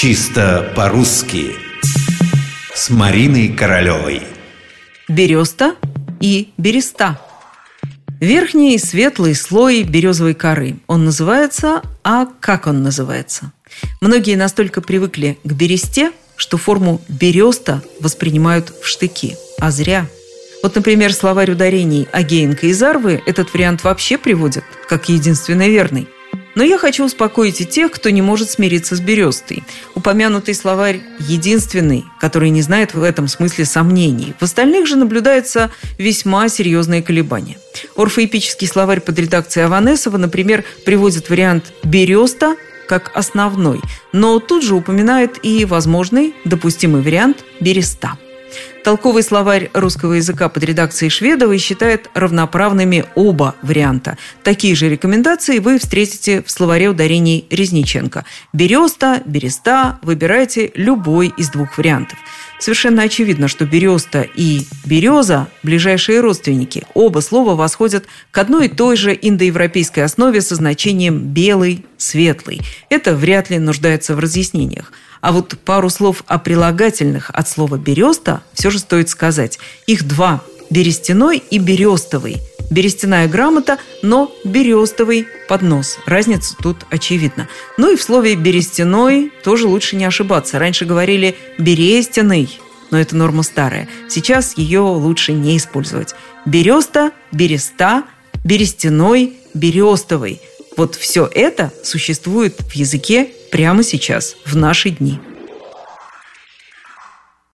Чисто по-русски С Мариной Королевой Береста и береста Верхний светлый слой березовой коры. Он называется, а как он называется? Многие настолько привыкли к бересте, что форму береста воспринимают в штыки. А зря. Вот, например, словарь ударений Агеенко и Зарвы этот вариант вообще приводит как единственный верный. Но я хочу успокоить и тех, кто не может смириться с берестой. Упомянутый словарь единственный, который не знает в этом смысле сомнений. В остальных же наблюдается весьма серьезные колебания. Орфоэпический словарь под редакцией Аванесова, например, приводит вариант «береста» как основной, но тут же упоминает и возможный допустимый вариант «береста». Толковый словарь русского языка под редакцией Шведовой считает равноправными оба варианта. Такие же рекомендации вы встретите в словаре ударений Резниченко. Береста, береста, выбирайте любой из двух вариантов. Совершенно очевидно, что береста и береза – ближайшие родственники. Оба слова восходят к одной и той же индоевропейской основе со значением «белый», «светлый». Это вряд ли нуждается в разъяснениях. А вот пару слов о прилагательных от слова «береста» все же стоит сказать. Их два – берестяной и берестовый. Берестяная грамота, но берестовый поднос. Разница тут очевидна. Ну и в слове «берестяной» тоже лучше не ошибаться. Раньше говорили «берестяный», но это норма старая. Сейчас ее лучше не использовать. Береста, береста, берестяной, берестовый. Вот все это существует в языке прямо сейчас, в наши дни.